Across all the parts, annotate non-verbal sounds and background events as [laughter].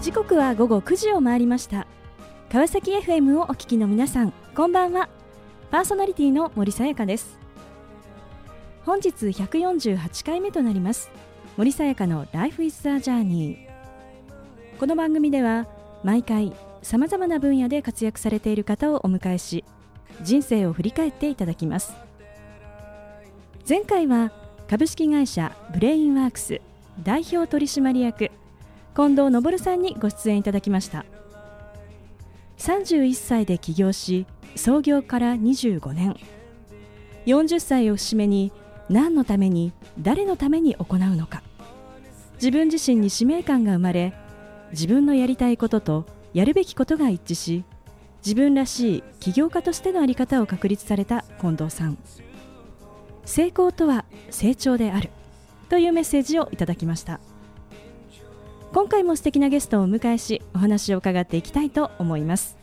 時刻は午後9時を回りました。川崎 FM をお聞きの皆さんこんばんは。パーソナリティの森さやかです。本日148回目となります。森さやかの Life is a Journey この番組では毎回さまざまな分野で活躍されている方をお迎えし人生を振り返っていただきます。前回は株式会社ブレインワークス代表取締役近藤昇さんにご出演いただきました。31歳で起業し創業から25年。40歳を節目に何のために誰のために行うのか。自分自身に使命感が生まれ自分のやりたいこととやるべきことが一致し自分らしい起業家としての在り方を確立された近藤さん。成功とは成長であるというメッセージをいただきました。今回も素敵なゲストをお迎えしお話を伺っていきたいと思います。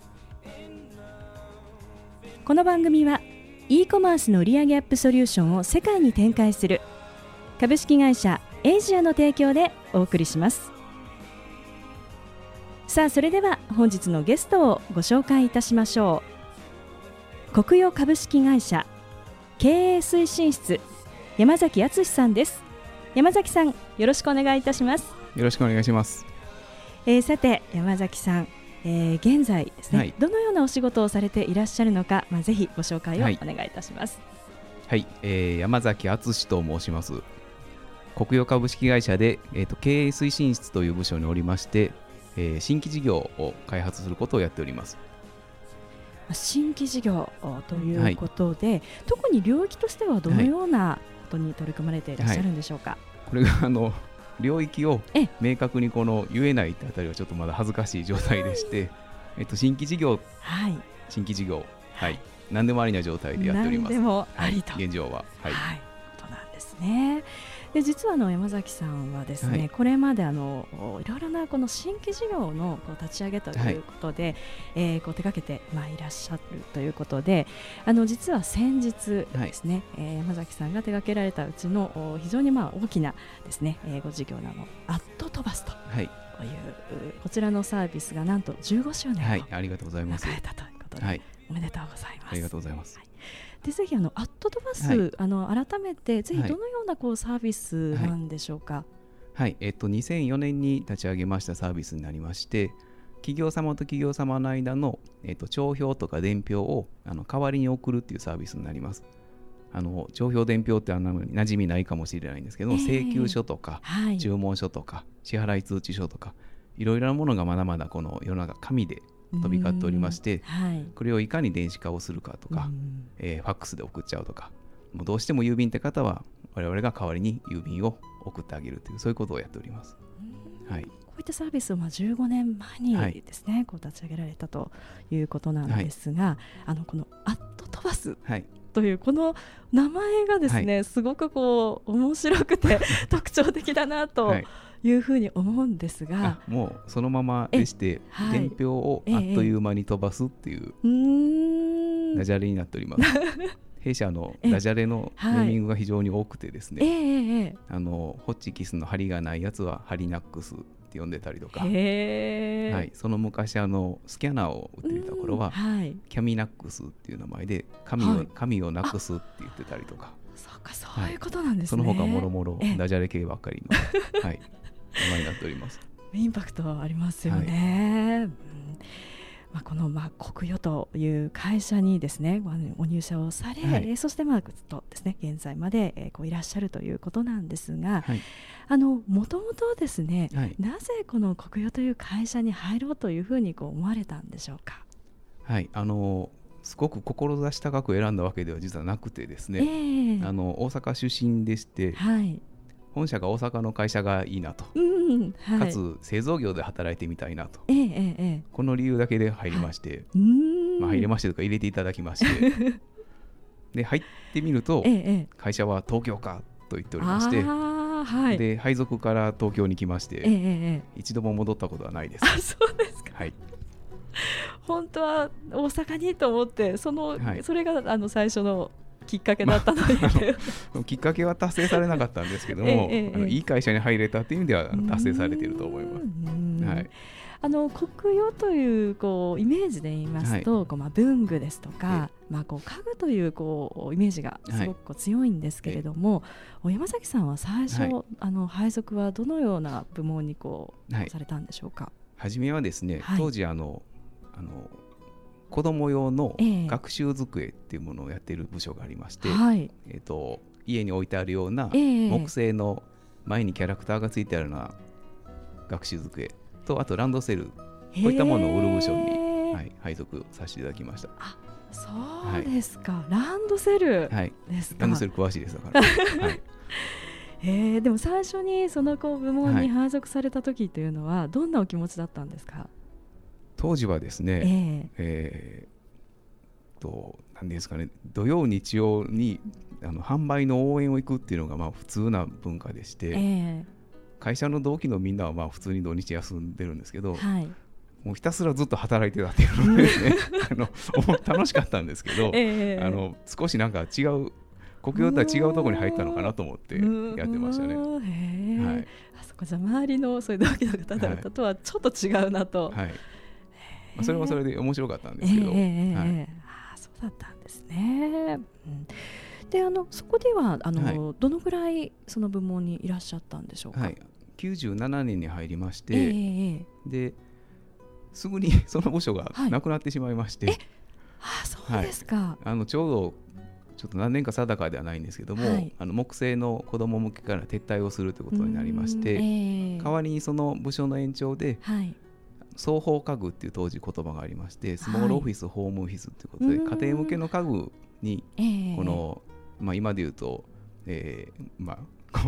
この番組は e コマースの売上アップソリューションを世界に展開する株式会社エイジアの提供でお送りします。さあそれでは本日のゲストをご紹介いたしましょう。国用株式会社経営推進室山崎敦さんです。山崎さんよろしくお願いいたしますよろしくお願いします。えー、さて山崎さん、えー、現在ですね、はい、どのようなお仕事をされていらっしゃるのか、まあ、ぜひご紹介をお願いいたします。はい、はい、えー、山崎敦と申します。国用株式会社で、えーと、経営推進室という部署におりまして、えー、新規事業を開発することをやっております。新規事業ということで、はい、特に領域としてはどのようなことに取り組まれていらっしゃるんでしょうか？これがあの領域を明確にこの言えないってあたりはちょっとまだ恥ずかしい状態でして、えっと、新規事業、はい、新規事業、はい、何でもありな状態でやっております。何でもありと、はい、現状は、はい、はい、ことなんですね。で実はあの山崎さんはですね、はい、これまであのいろいろなこの新規事業のこう立ち上げということで、はい、えー、こう手掛けてまあいらっしゃるということであの実は先日ですね、はい、えー、山崎さんが手掛けられたうちの非常にまあ大きなですね、えー、ご事業なのアット飛ばすと。はいというこちらのサービスがなんと15周年を。迎えたということで、はい、おめでとうございます。ありがとうございます。はいでぜひあのアットドバス、はい、あの改めてぜひどのようなこうサービスなんでしょうか？はい、はい、えっと2004年に立ち上げましたサービスになりまして、企業様と企業様の間のえっと帳票とか伝票をあの代わりに送るっていうサービスになります。あの帳票伝票ってあの馴染みないかもしれないんですけど、えー、請求書とか、はい、注文書とか支払い通知書とかいろいろなものがまだまだこの世の中紙で飛び交っておりまして、はい、これをいかに電子化をするかとか、えー、ファックスで送っちゃうとかもうどうしても郵便って方は我々が代わりに郵便を送ってあげるというそういうことをやっております。はい、こういったサービスをまあ15年前にですね、はい、こう立ち上げられたということなんですが、はい、あのこの「アット飛ばす」というこの名前がですね、すごくこう面白くて [laughs] 特徴的だなと。いうふうに思うんですがもうそのままでして、はい、伝票をあっという間に飛ばすっていうダジャレになっております。[laughs] 弊社のダジャレのネーミングが非常に多くてですね、ええあのホッチキスの針がないやつはハリナックスって呼んでたりとか、はい、その昔あのスキャナーを売っていた頃は、はい、キャミナックスっていう名前で紙を,、紙をなくすって言ってたりとか。そうかそういうことなんですね、その他もろもろダジャレ系ばっかりの、はい、[laughs] 名前になっております。インパクトありますよね。はい、うん。まあ、このまあ国与という会社にですねご入社をされ、はい、そしてまあずっとですね現在までえこういらっしゃるということなんですが、はい、あのもともとですね、はい、なぜこの国与という会社に入ろうというふうにこう思われたんでしょうか？はい。あのすごく志高く選んだわけでは実はなくてですね、えー、あの大阪出身でして、はい、本社が大阪の会社がいいなと、うんはい、かつ製造業で働いてみたいなと、えーえー、この理由だけで入りまして、はい、まあ、入れましてとか入れていただきまして。[laughs] で入ってみると、えー、会社は東京かと言っておりまして。はい、で配属から東京に来まして、ええ、一度も戻ったことはないです。あそうですか、はい。本当は大阪にと思ってその、はい、それがあの最初のきっかけだったので、まあ、きっかけは達成されなかったんですけども、[laughs] ええ、あのいい会社に入れたという意味では達成されていると思います。はい。あの国用というこうイメージで言いますと、はい、こうまあ文具ですとか、まあこう家具というこうイメージがすごく強いんですけれども、はい、山崎さんは最初、はい、あの配属はどのような部門にこう、されたんでしょうか？初めはですね、当時あのあの子供用の学習机っていうものをやっている部署がありまして、えー、えーと家に置いてあるような木製の前にキャラクターがついてあるような学習机とあとランドセルこういったものを売る部署に、はい、配属させていただきました。あそうですか、はい、ランドセルですか、ランドセル詳しいですだから。[laughs] はい、えー、でも最初にそのこう部門に配属された時というのはどんなお気持ちだったんですか、当時はですね、えー、えー、と何ですかね土曜日曜にあの販売の応援を行くっていうのがまあ普通な文化でして、えー、会社の同期のみんなはまあ普通に土日休んでるんですけど、はい、もうひたすらずっと働いてたっていうのでね [laughs] あの楽しかったんですけど、えー、あの少しなんか違う国境とは違うところに入ったのかなと思ってやってましたね。はい、あそこじゃ周りのそういう同期の方々とはちょっと違うなと。はい、はい、まあ、それもそれで面白かったんですけど。えー、はい、あそうだったんですね。うん。であのそこではあの、はい、どのぐらいその部門にいらっしゃったんでしょうか、はい、97年に入りまして、えー、ですぐに [laughs] その部署がなくなってしまいまして、はい、あそうですか、はい、あのちょうどちょっと何年か定かではないんですけども、はい、あの木製の子ども向けから撤退をするということになりまして、えー、代わりにその部署の延長で、はい、双方家具っていう当時言葉がありましてスモールオフィス、ホームオフィスということで家庭向けの家具にこのまあ、今で言うと、えー、まあ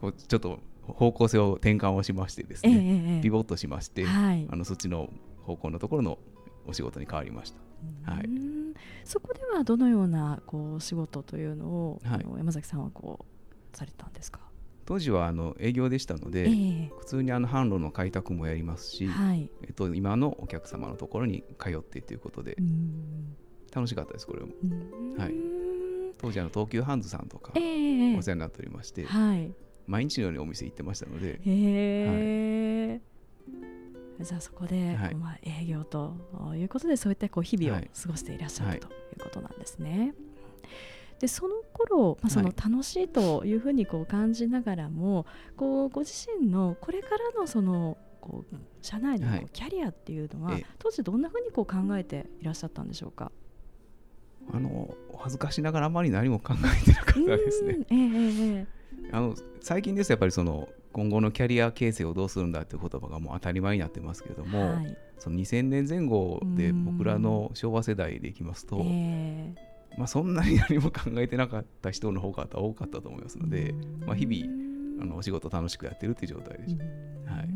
こう [laughs] ちょっと方向性を転換をしましてですね、えー、ピボットしまして、はい、あのそっちの方向のところのお仕事に変わりました。はい、そこではどのようなこう仕事というのを、はい、山崎さんはこうされたんですか？当時はあの営業でしたので、えー、普通にあの販路の開拓もやりますし、はい、えっと、今のお客様のところに通ってということで楽しかったですこれも。はい。当時あの東急ハンズさんとかお世話になっておりまして、はい、毎日のようにお店行ってましたので、へはい、じゃあそこで、はい、まあ、営業ということでそういったこう日々を過ごしていらっしゃる、ということなんですね。でその頃、まあ、その楽しいというふうにこう感じながらも、こうご自身のこれからのそのこう社内のこうキャリアっていうのは、当時どんなふうにこう考えていらっしゃったんでしょうか？あの恥ずかしながらあまり何も考えてなかったですね。えー、あの最近ですやっぱりその今後のキャリア形成をどうするんだっていう言葉がもう当たり前になってますけれども、はい、その2000年前後で僕らの昭和世代でいきますと、えー、まあ、そんなに何も考えてなかった人の方が多かったと思いますので、まあ、日々あのお仕事楽しくやってるっていう状態でした。はい。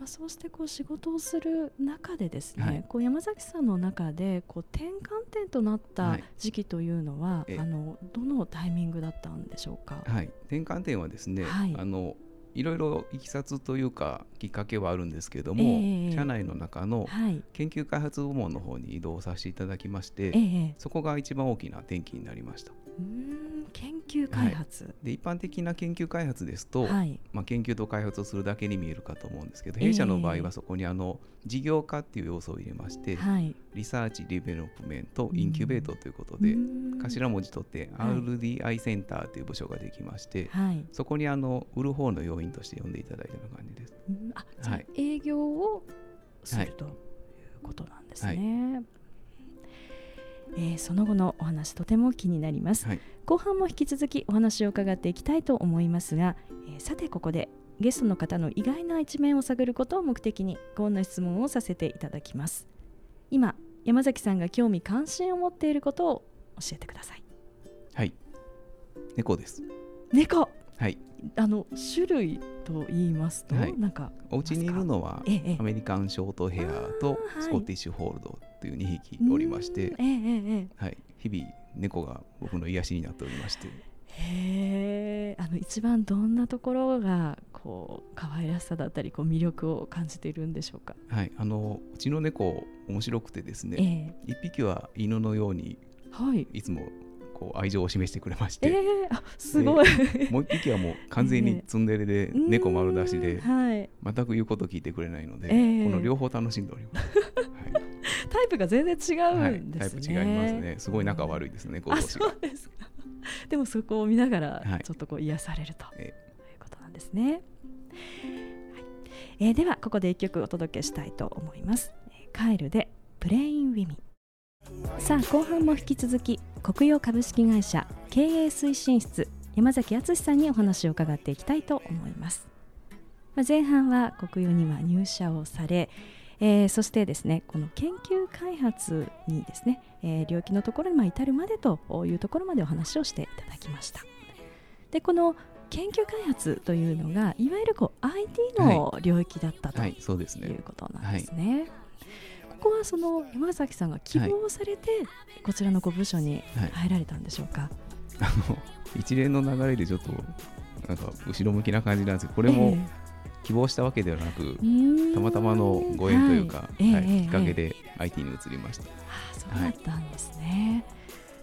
まあ、そうしてこう仕事をする中でですね、はい、こう山崎さんの中でこう転換点となった時期というのは、はい、あのどのタイミングだったんでしょうか、はい、転換点はですね、はい、あのいろいろいきさつというかきっかけはあるんですけれども、えー、社内の中の研究開発部門の方に異動させていただきまして、えー、そこが一番大きな転機になりました。研究開発、はい、で一般的な研究開発ですと、はい、まあ、研究と開発をするだけに見えるかと思うんですけど弊社の場合はそこにあの事業化っていう要素を入れまして、はい、 Research Development Incubate ということで頭文字取って RDI センターという部署ができまして、そこにあの売る方の要員として呼んでいただいたような感じです。あじゃあ営業をするということなんですね。えー、その後のお話とても気になります、はい、後半も引き続きお話を伺っていきたいと思いますが、えー、さてここでゲストの方の意外な一面を探ることを目的にこんな質問をさせていただきます。今山崎さんが興味関心を持っていることを教えてください。はい。猫です。猫はい。あの種類と言いますと、はい、なんかお家にいるのはアメリカンショートヘアとスコティッシュホールドという2匹おりまして、はい、日々猫が僕の癒しになっておりまして。へえ。あの一番どんなところがこう可愛らしさだったりこう魅力を感じているんでしょうか？はい。あのうちの猫面白くてですね、えー、1匹は犬のように、はい、いつもこう愛情を示してくれましえて、ー、あすごい、もう一匹はもう完全にツンデレで猫丸出しうでんはい、全く言うこと聞いてくれないので、ええ。この両方楽しんでおります。[laughs] タイプが全然違はい、うはいんですね、タイプ違いますね。すごい仲悪いですね、猫あ同士が。ですか。でもそこを見ながらはい。ちょっとこう癒されるというえことなんですね、はい。えーではここで一曲お届けしたいと思います。えーカエルでプレインウィミンさあ後半も引き続き国用株式会社経営推進室山崎敦さんにお話を伺っていきたいと思います、まあ、前半は国用には入社をされえーそしてですねこの研究開発にですね、えー領域のところにまあ至るまでというところまでお話をしていただきました。でこの研究開発というのがいわゆるこう IT の領域だったとはいい、そうですうね。ことなんですね、ここはその山崎さんが希望されてこちらのご部署にはい、入られたんでしょうか、あの一連の流れでちょっとなんか後ろ向きな感じなんですけど、これも希望したわけではなく、えーたまたまのご縁というか、はい。はいええきっかけえで IT に移りました。ああそうだったんですね、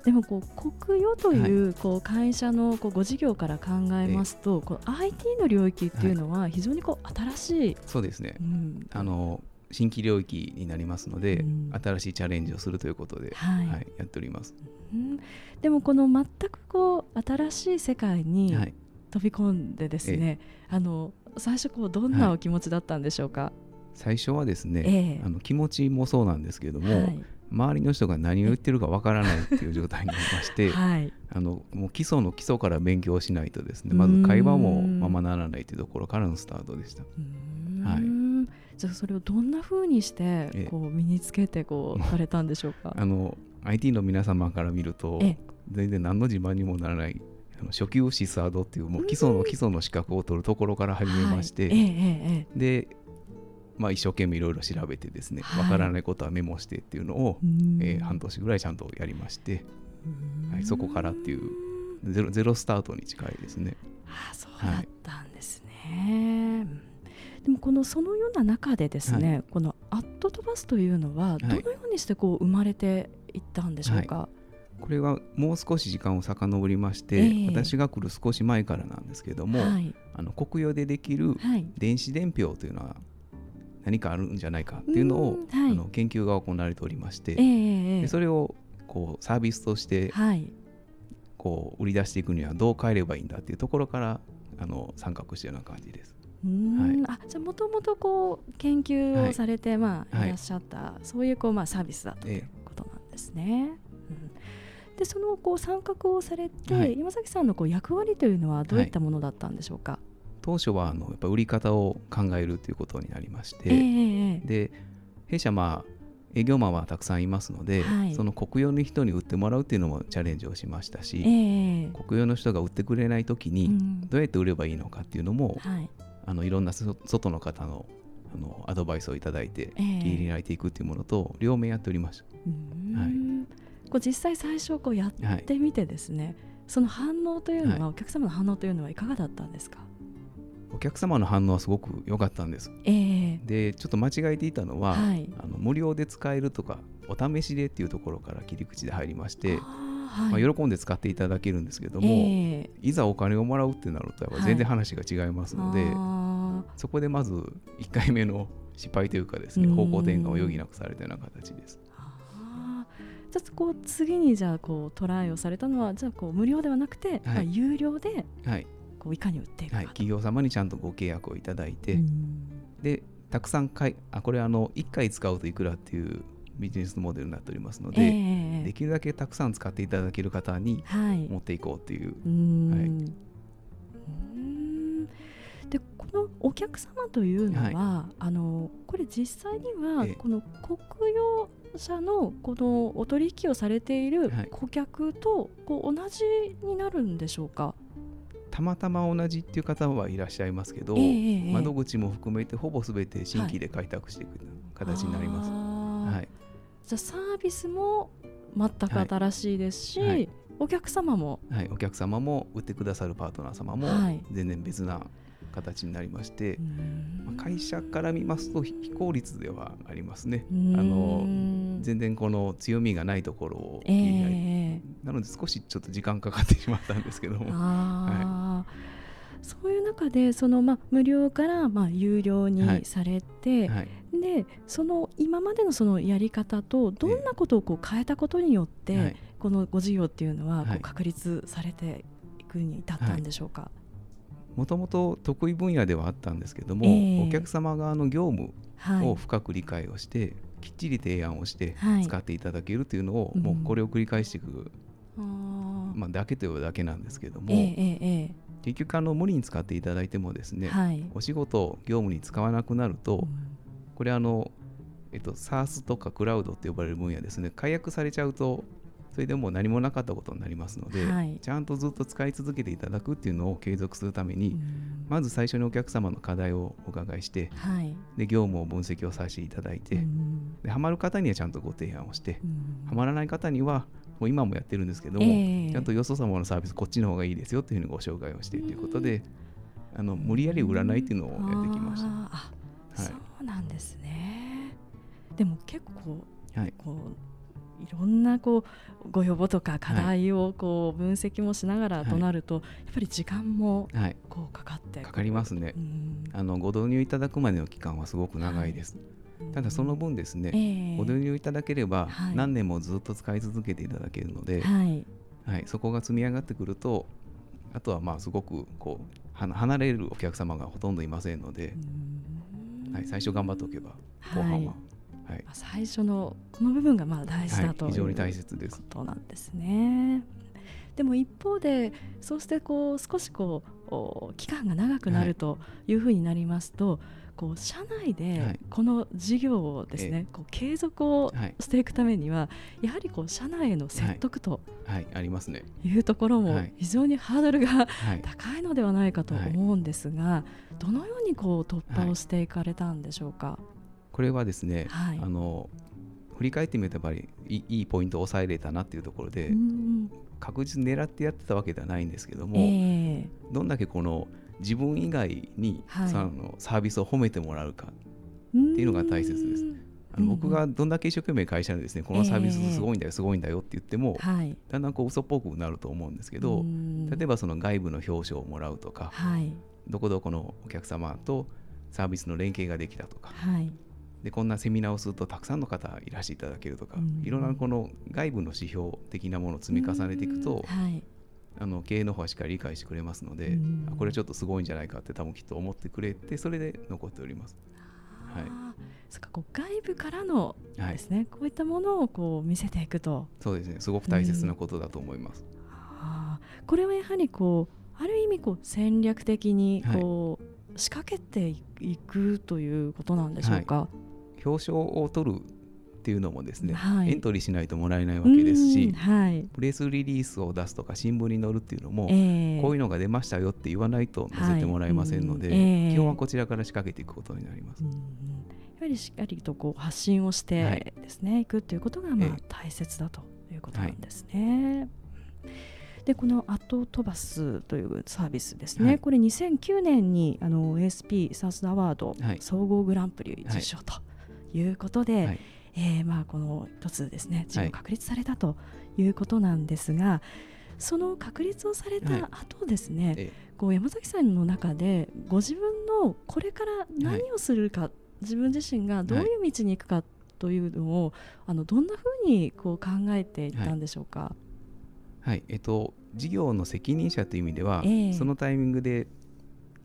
でもこう国与というこう会社のこうご事業から考えますと、こう IT の領域っていうのは非常にこう新しい、そうですね。う。ん。あの新規領域になりますので、うん。新しいチャレンジをするということで、はい。はい、やっております。うん。でもこの全くこう新しい世界にはい、飛び込んでですね、あの最初こうどんなお気持ちだったんでしょうか、最初はですね、ええ。あの気持ちもそうなんですけれども、はい。周りの人が何を言ってるかわからないっていう状態になりまして、[laughs] はい、あのもう基礎の基礎から勉強しないとですねまず会話もままならないというところからのスタートでした。うーんじゃあそれをどんな風にしてええ。こう身につけてこうされたんでしょうか？[laughs] あの IT の皆様から見るとええ。全然何の自慢にもならないあの初級シスアードっていうもう基礎の基礎の資格を取るところから始めまして、はい。で、まあ、一生懸命いろいろ調べてですねはい。わからないことはメモしてっていうのを、えー半年ぐらいちゃんとやりましてうん。はいそこからっていうゼロゼロスタートに近いですね。あそうだったんですね。うんでもこのそのような中でですね、このアットとバスというのはどのようにしてこう生まれていったんでしょうか？これはもう少し時間を遡りまして、ええ。私が来る少し前からなんですけども、はい。あの国用でできるはい。電子伝票というのは何かあるんじゃないかっていうのを、あの研究が行われておりまして、ええええでそれをこうサービスとしてはい。こう売り出していくにはどう変えればいいんだっていうところからあの参画したような感じです。うーんあじゃあもともとこう研究をされて、まあはい。いらっしゃった、そういうこうまあサービスだというええことなんですね。うん。でそのこう参画をされて、はい。山崎さんのこう役割というのはどういったものだったんでしょうか？当初はあのやっぱ売り方を考えるということになりまして、ええええで弊社まあ営業マンはたくさんいますので、はい。その国用の人に売ってもらうっていうのもチャレンジをしましたし、ええ。国用の人が売ってくれない時にうん。どうやって売ればいいのかっていうのも、はいあのいろんなそ外の方のあのアドバイスをいただいてええ。切り開いていくっていうものと両面やっておりましうーんこう実際最初こうやた。はいってみてですね、その反応というのは、はお客様の反応というのはいかがだったんですか？お客様の反応はすごく良かったんです。ええ。でちょっと間違えていたのは、はい。あの無料で使えるとかお試しでっていうところから切り口で入りまして、まあ、喜んで使っていただけるんですけども、ええ。いざお金をもらうってなるとやっぱ全然話が違いますので、あそこでまず1回目の失敗というかですねうん。方向転換を余儀なくされたような形です。じゃあこう次にじゃあこうトライをされたのはじゃあこう無料ではなくて、まあ、有料ではい、こういかに売っていくかはい、と、企業様にちゃんとご契約をいただいて、うん。でたくさん買いあこれあの1回使うといくらっていうビジネスモデルになっておりますので、ええできるだけたくさん使っていただける方にはい。持っていこうっていう、でこのお客様というのは、あのこれ実際にはええ。この国用社のこのお取引をされているはい。顧客とこう同じになるんでしょうか？たまたま同じっていう方はいらっしゃいますけど、ええええ窓口も含めてほぼ全て新規で開拓していく形になります。はい、じゃあサービスも全く新しいですし、はい。お客様もはい、お客様も売ってくださるパートナー様もはい。全然別な形になりましてう、ん。まあ会社から見ますと非非効率ではありますね。うん。あの全然この強みがないところを切え。り開いええなので少しちょっと時間かかってしまったんですけども。あー。そういう中でその、まあ、無料から、まあ、有料はい。にされて、はいでその今までのそのやり方とどんなことをこう変えたことによって、はい。このご事業っていうのはこはい。う確立されていくに至ったんでしょうか？もともと得意分野ではあったんですけども、ええ。お客様側の業務はい。を深く理解をして、きっちり提案をしてはい。使っていただけるというのを、うんもうこれを繰り返していく、あー。まあ、だけというだけなんですけども、ええええ結局あの無理に使っていただいてもですね、はい。お仕事業務に使わなくなると、うんこれあの、えっと、SARS とかクラウドって呼ばれる分野ですね。解約されちゃうとそれでもう何もなかったことになりますので、はい。ちゃんとずっと使い続けていただくっていうのを継続するために、うん。まず最初にお客様の課題をお伺いしてはい。で業務を分析をさせていただいて、うんでハマる方にはちゃんとご提案をして、うん。ハマらない方にはもう今もやってるんですけども、ええ。ちゃんとよそ様のサービスこっちの方がいいですよというふうにご紹介をしてということで、あの無理やり売らないっていうのをやってきました。はいそうなんですね。でも結構はい。こういろんなこうご要望とか課題をこう分析もしながらとなると、やっぱり時間もはい、こうかかって。かかりますね。う。ん。あのご導入いただくまでの期間はすごく長いです。ただその分ですね、ええ。ご導入いただければはい。何年もずっと使い続けていただけるので、はい。はい、そこが積み上がってくるとあとはまあすごくこうは離れるお客様がほとんどいませんので、うんはい、最初頑張っておけば後はい半は、はいまあ最初のこの部分がまあ大事はいだという、非常に大切です。ことなんですね。でも一方でそうしてこう少しこうお期間が長くなるとい。うふうになりますと、こう社内はでい。この事業をですね、こう継続をはい、していくためにはやはりこう社内への説得とはい、ありますね。いうところもはい。非常にハードルがはい、高いのではないかと思うんですが、どのようにこう突破をしていかれたんでしょうか？これはですね、はい。あの振り返ってみるとやっぱりいいいいポイントを抑えれたなっていうところで、うん確実に狙ってやってたわけではないんですけども、ええ。どんだけこの自分以外に、はい。そのサービスを褒めてもらうかっていうのが大切です。あのうん僕がどんだけ一生懸命会社でですね、このサービスすごいんだよ、すごいんだよって言っても、はい。だんだんこう嘘っぽくなると思うんですけど、例えばばその外部の表彰をもらうとか、はい。どこどこのお客様とサービスの連携ができたとか、はいでこんなセミナーをするとたくさんの方いらしていただけるとか、うん。いろんなこの外部の指標的なものを積み重ねていくと、はい。あの経営の方はしっかり理解してくれますので、うん。あこれちょっとすごいんじゃないかって多分きっと思ってくれてそれで残っております。はい。そっかこう外部からのはい。ですね、こういったものをこう見せていくと。そうですね。すごく大切なことだと思います。あー。これはやはりこうある意味こう戦略的にこう、仕掛けていくということなんでしょうか？表彰を取るっていうのもですね、はい。エントリーしないともらえないわけですうんし、はい。プレスリリースを出すとか新聞に載るっていうのも、ええ。こういうのが出ましたよって言わないと載せてもらえませんので、はい。うんええ。基本はこちらから仕掛けていくことになります。うんやはりしっかりとこう発信をしはてい。ですね、い、くということがまあええ。大切だということなんですね。でこのアットトバスというサービスですね、はい。これ2009年にあの ASP サウスアワードはい。総合グランプリ受賞ということで、はい。えーまあ、この一つですね事業はい確立されたということなんですが、その確立をされはい。た後ですね、えこう山崎さんの中でご自分のこれから何をするか、自分自身がどういう道に行くかというのを、あのどんなふうにこう考えていったんでしょうか？はい。えっと、事業の責任者という意味では、ええ。そのタイミングで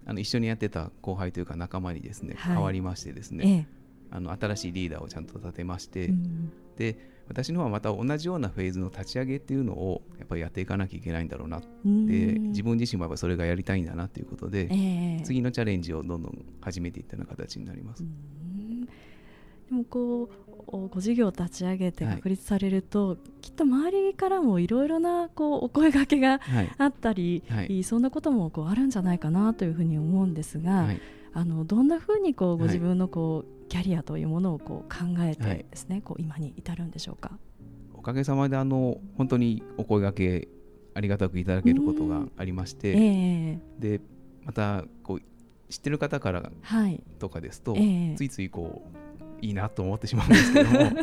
あの一緒にやってた後輩というか仲間にですね、はい。変わりましてですね、えあの新しいリーダーをちゃんと立てまして、えうん。で私の方はまた同じようなフェーズの立ち上げっていうのをやっぱりやっていかなきゃいけないんだろうなうん。で自分自身もやっぱりそれがやりたいんだなということで、ええ。次のチャレンジをどんどん始めていったような形になります。うん。でもこうおご事業を立ち上げてはい。確立されると、きっと周りからもいろいろなこうお声掛けがはい。あったり、はい。そんなこともこうあるんじゃないかなというふうに思うんですが、はい。あのどんなふうにこうごはい自分のこう、キャリアというものをこう考えはい。てですね、こう今に至るんでしょうか？おかげさまであの本当にお声掛けありがたくいただけることがありましえて、えでまたこう知ってる方からはい、とかですと、ええ。ついついこういいなと思ってしまうんですけども、[laughs] はい。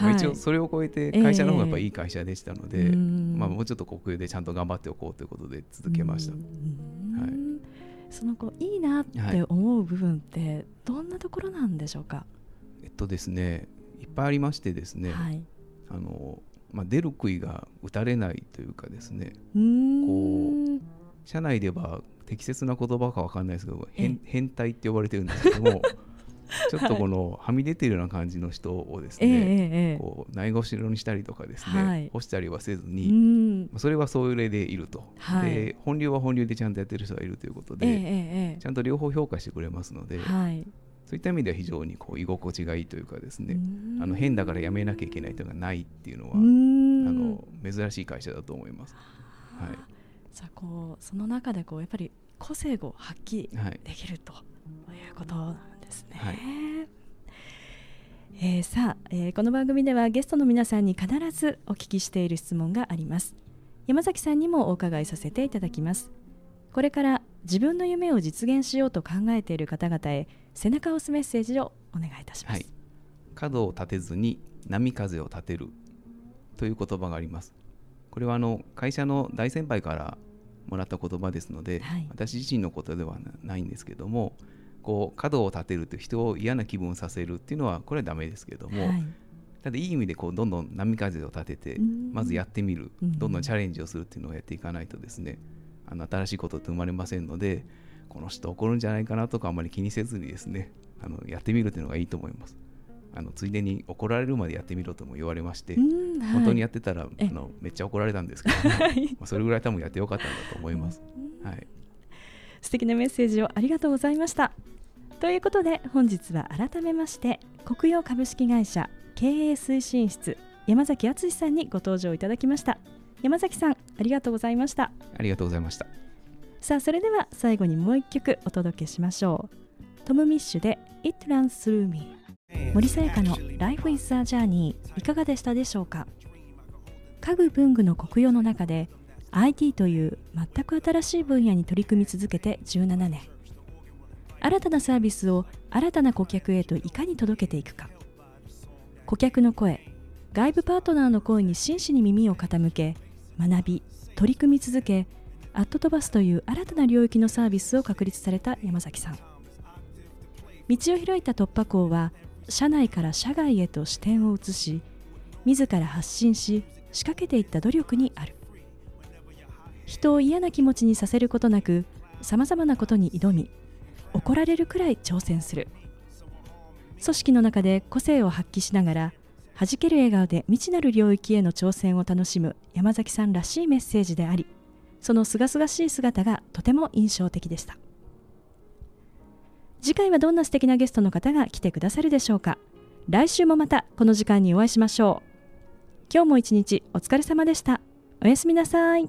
まあ一応それを超えて会社の方がやっぱいい会社でしたので、うん。まあ、もうちょっと国有でちゃんと頑張っておこうということで続けました。そのこういいなって思う部分ってどんなところなんでしょうか？えっとですねいっぱいありましてですね、はい。あのまあ、出る杭が打たれないというかですねうーん。社内では適切な言葉かわかんないですけどえ変変態って呼ばれてるんですけども [laughs] ちょっとこのはみ出てるような感じの人をですええね、ええこうないがしろにしたりとかですね、はい。干したりはせずええ。に、うん。それはそれでいると、はい。で本流は本流でちゃんとやってる人がいるということで、ちゃんと両方評価してくれますので、はい。そういった意味では非常にこう居心地がいいというかですね、うん。あの変だからやめなきゃいけないというのがないっていうのは、あの珍しい会社だと思います。はじゃあこうその中でこうやっぱり個性を発揮い、はい、できるということですね。はいえーさあ、えーこの番組ではゲストの皆さんに必ずお聞きしている質問があります。山崎さんにもお伺いさせていただきます。これから自分の夢を実現しようと考えている方々へ背中を押すメッセージをお願いいたします。はい、角を立てずに波風を立てるという言葉があります。これはあの会社の大先輩からもらった言葉ですので、はい私自身のことではなないんですけどもこう角を立てるという人を嫌な気分をさせるっていうのはこれはダメですけども、はい。ただいい意味でこうどんどん波風を立ててうん。まずやってみるうんどんどんチャレンジをするっていうのをやっていかないとですねあの新しいことって生まれませんのでこの人怒るんじゃないかなとかあまり気にせずにですねあのやってみるっていうのがいいと思います。あのついでに怒られるまでやってみろとも言われましてうんはい。本当にやってたらあえのめっちゃ怒られたんですけども、はい。まあそれぐらい多分やってよかったんだと思います、はい、素敵なメッセージをありがとうございましたということで本日は改めまして国用株式会社経営推進室山崎敦さんにご登場いただきました。山崎さんありがとうございました。ありがとうございました。さあそれでは最後にもう一曲お届けしましょう。トム・ミッシュで It Runs Through Me 森さやかの Life is a Journey いかがでしたでしょうか？家具文具の国用の中で IT という全く新しい分野に取り組み続けて17年新たなサービスを新たな顧客へといかに届けていくか。顧客の声外部パートナーの声に真摯に耳を傾け学び取り組み続けアットトバスという新たな領域のサービスを確立された山崎さん。道を開いた突破口は社内から社外へと視点を移し自ら発信し仕掛けていった努力にある。人を嫌な気持ちにさせることなくさまざまなことに挑み怒られるくらい挑戦する。組織の中で個性を発揮しながら弾ける笑顔で未知なる領域への挑戦を楽しむ山崎さんらしいメッセージでありその清々しい姿がとても印象的でした。次回はどんな素敵なゲストの方が来てくださるでしょうか。来週もまたこの時間にお会いしましょう。今日も一日お疲れ様でした。おやすみなさい。